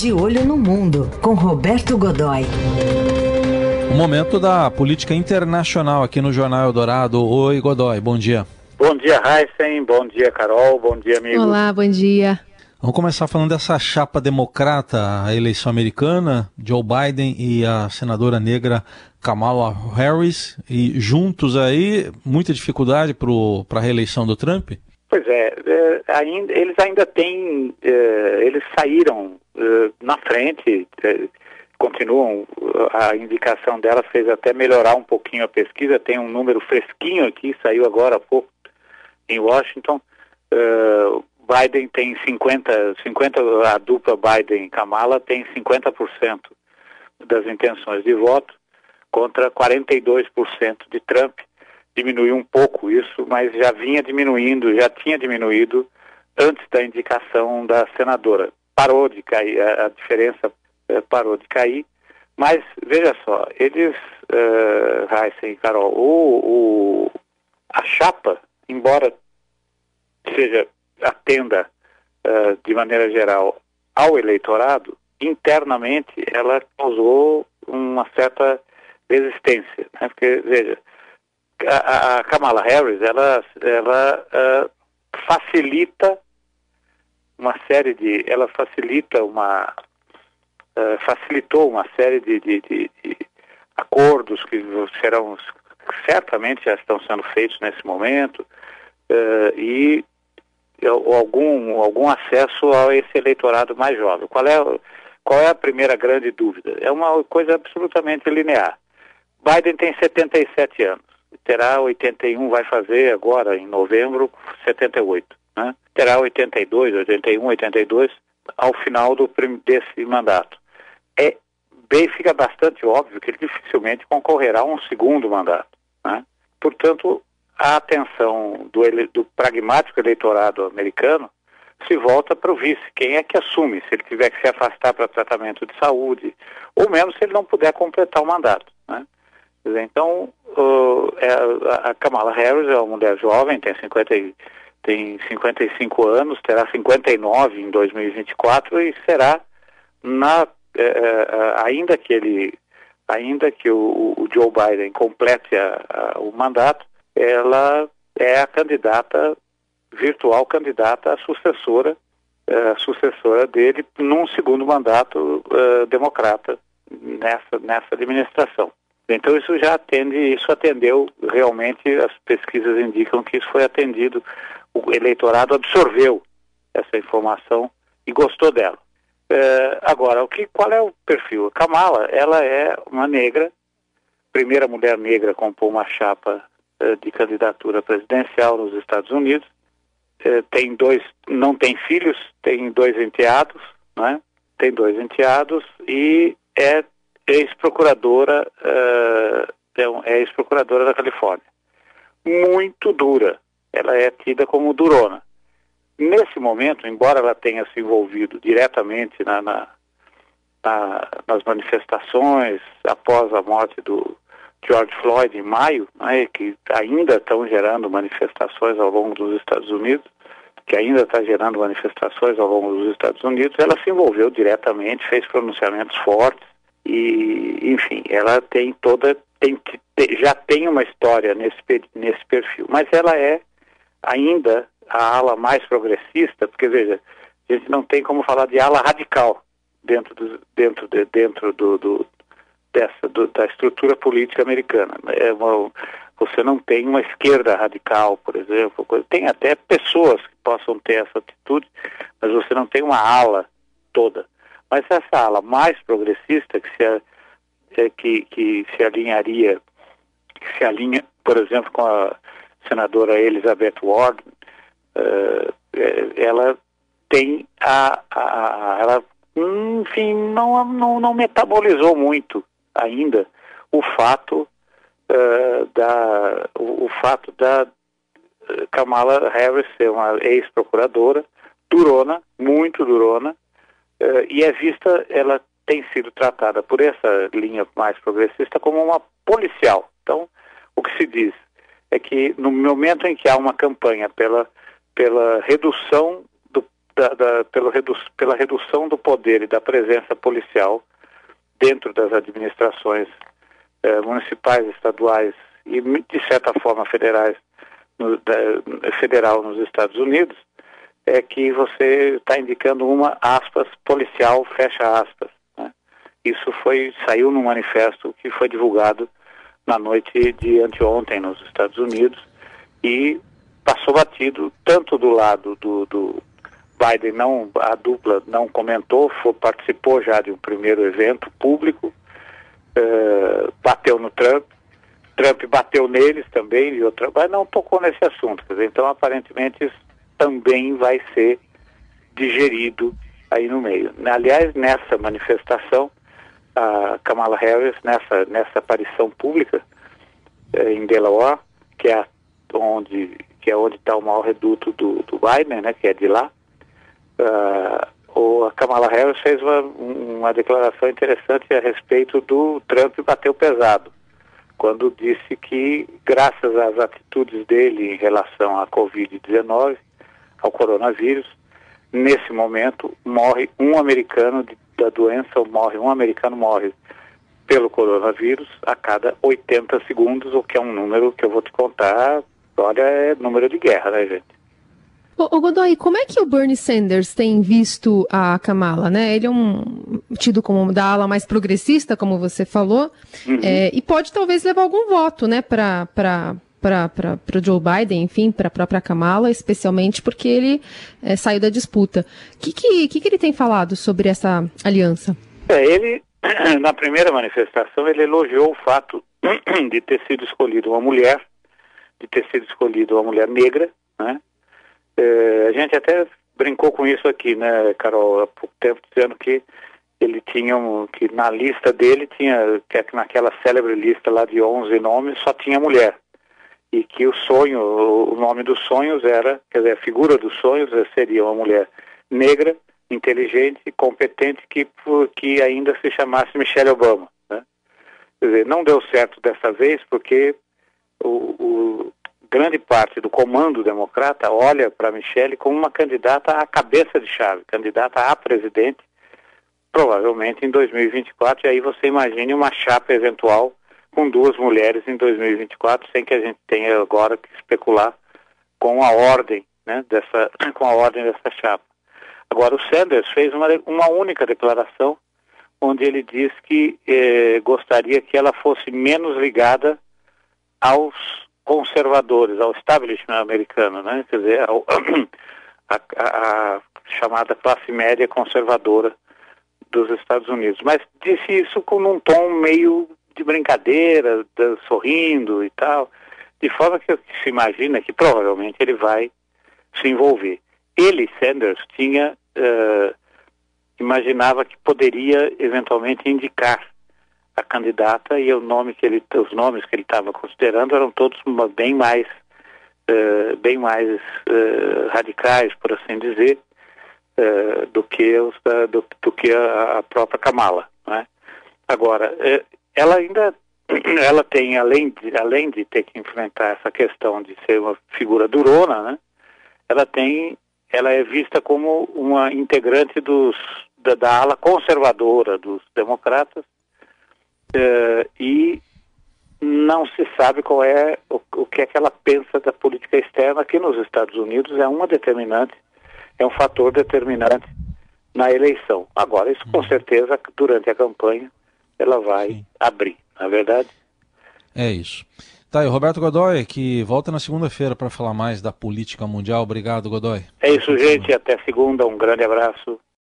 De Olho no Mundo, com Roberto Godoy. O momento da política internacional aqui no Jornal Eldorado. Oi, Godoy, bom dia. Bom dia, Heisen. Bom dia, Carol. Bom dia, amigo. Olá, bom dia. Vamos começar falando dessa chapa democrata, a eleição americana, Joe Biden e a senadora negra Kamala Harris, e juntos aí, muita dificuldade para a reeleição do Trump? Pois é, é ainda, eles ainda têm, é, eles saíram é, na frente, é, continuam, a indicação delas fez até melhorar um pouquinho a pesquisa, tem um número fresquinho aqui, saiu agora há pouco em Washington, é, Biden tem 50, 50 a dupla Biden-Kamala tem 50% das intenções de voto contra 42% de Trump. Diminuiu um pouco isso, mas já vinha diminuindo, já tinha diminuído antes da indicação da senadora. Parou de cair, a, a diferença eh, parou de cair, mas veja só, eles, uh, Heisen e Carol, o, o, a chapa, embora seja atenda uh, de maneira geral ao eleitorado, internamente ela causou uma certa resistência, né? porque veja, a, a, Kamala Harris ela, ela uh, facilita uma série de, ela facilita uma, uh, facilitou uma série de, de, de, de acordos que serão certamente já estão sendo feitos nesse momento uh, e algum, algum acesso a esse eleitorado mais jovem. Qual é, qual é a primeira grande dúvida? É uma coisa absolutamente linear. Biden tem 77 anos, terá 81, vai fazer agora em novembro 78, né? Terá 82, 81, 82 ao final do, desse mandato. É bem, fica bastante óbvio que ele dificilmente concorrerá a um segundo mandato, né? Portanto, a atenção do, ele, do pragmático eleitorado americano se volta para o vice. Quem é que assume se ele tiver que se afastar para tratamento de saúde, ou mesmo se ele não puder completar o mandato. Né? Então, uh, a Kamala Harris é uma mulher jovem, tem, 50, tem 55 anos, terá 59 em 2024 e será, na, é, ainda que ele, ainda que o, o Joe Biden complete a, a, o mandato, ela é a candidata, virtual candidata a sucessora, uh, sucessora dele num segundo mandato uh, democrata nessa, nessa administração. Então isso já atende, isso atendeu realmente, as pesquisas indicam que isso foi atendido, o eleitorado absorveu essa informação e gostou dela. Uh, agora, o que, qual é o perfil? A Kamala, ela é uma negra, primeira mulher negra a compor uma chapa eh, de candidatura presidencial nos Estados Unidos. Eh, tem dois, não tem filhos, tem dois enteados, né? Tem dois enteados e é ex-procuradora, é, é ex-procuradora da Califórnia. Muito dura. Ela é tida como durona. Nesse momento, embora ela tenha se envolvido diretamente na, na, na, nas manifestações após a morte do, George Floyd em maio, né, que ainda estão gerando manifestações ao longo dos Estados Unidos, que ainda está gerando manifestações ao longo dos Estados Unidos, ela se envolveu diretamente, fez pronunciamentos fortes e, enfim, ela tem toda, tem, já tem uma história nesse, nesse perfil, mas ela é ainda a ala mais progressista, porque veja, a gente não tem como falar de ala radical dentro do, dentro de, dentro do, do dessa do, da estrutura política americana. É uma, você não tem uma esquerda radical, por exemplo. Tem até pessoas que possam ter essa atitude, mas você não tem uma ala toda. Mas essa ala mais progressista que se, é, que, que se alinharia, que se alinha, por exemplo, com a senadora Elizabeth Warren, uh, ela tem a, a, a, ela enfim não, não, não metabolizou muito ainda o fato uh, da o, o, fato da Kamala Harris ser uma ex-procuradora durona, muito durona, uh, e é vista, ela tem sido tratada por essa linha mais progressista como uma policial. Então, o que se diz é que no momento em que há uma campanha pela, pela redução do, da, da, pelo redu, pela redução do poder e da presença policial dentro das administrações eh, municipais, estaduais e, de certa forma, federais, no, da, federal nos Estados Unidos, é que você está indicando uma, aspas, policial, fecha aspas. Né? Isso foi, saiu no manifesto que foi divulgado na noite de anteontem nos Estados Unidos e passou batido tanto do lado do, do Biden não a dupla não comentou, foi, participou já de um primeiro evento público, uh, bateu no Trump, Trump bateu neles também e outra, mas não tocou nesse assunto. Dizer, então aparentemente isso também vai ser digerido aí no meio. Aliás, nessa manifestação, a Kamala Harris, nessa, nessa aparição pública eh, em Delaware, que é onde que é onde está o maior reduto do, do Biden, né, que é de lá, uh, a Kamala Harris fez uma, uma declaração interessante a respeito do Trump bateu pesado, quando disse que, graças às atitudes dele em relação à Covid-19, ao coronavírus, nesse momento morre um americano de, da doença, ou morre um americano morre pelo coronavírus a cada 80 segundos, o que é um número que eu vou te contar, olha, é número de guerra, né, gente? Ô, Godoy, como é que o Bernie Sanders tem visto a Kamala, né? Ele é um tido como da ala mais progressista, como você falou, uhum. é, e pode talvez levar algum voto, né, para para o Joe Biden, enfim, para a própria Kamala, especialmente porque ele é, saiu da disputa. O que, que, que, que ele tem falado sobre essa aliança? É, ele, na primeira manifestação, ele elogiou o fato de ter sido escolhido uma mulher, de ter sido escolhido uma mulher negra, né? É, a gente até brincou com isso aqui, né, Carol, há pouco tempo, dizendo que ele tinha, um, que na lista dele tinha, que naquela célebre lista lá de 11 nomes, só tinha mulher. E que o sonho, o nome dos sonhos era, quer dizer, a figura dos sonhos seria uma mulher negra, inteligente, competente, que, que ainda se chamasse Michelle Obama. Né? Quer dizer, não deu certo dessa vez porque o, o grande parte do comando democrata olha para Michele como uma candidata à cabeça de chave, candidata a presidente, provavelmente em 2024, e aí você imagine uma chapa eventual com duas mulheres em 2024, sem que a gente tenha agora que especular com a ordem, né, dessa, com a ordem dessa chapa. Agora, o Sanders fez uma, uma única declaração, onde ele diz que eh, gostaria que ela fosse menos ligada aos conservadores, ao establishment americano, né? quer dizer, ao, a, a, a, chamada classe média conservadora dos Estados Unidos. Mas disse isso com um tom meio de brincadeira, de, sorrindo e tal, de forma que se imagina que provavelmente ele vai se envolver. Ele, Sanders, tinha uh, imaginava que poderia eventualmente indicar a candidata e o nome que ele, os nomes que ele estava considerando eram todos bem mais, uh, bem mais uh, radicais, por assim dizer, do que os do, do, que a própria Kamala. Né? Agora, ela ainda ela tem além de, além de ter que enfrentar essa questão de ser uma figura durona, né? Ela tem ela é vista como uma integrante dos da, da ala conservadora dos democratas Uh, e não se sabe qual é o, o, que é que ela pensa da política externa aqui nos Estados Unidos é uma determinante, é um fator determinante na eleição. Agora, isso com uhum. certeza durante a campanha ela vai Sim. abrir, na é verdade? É isso. Tá, e o Roberto Godoy, que volta na segunda-feira para falar mais da política mundial. Obrigado, Godoy. É isso, gente. Até segunda. Um grande abraço.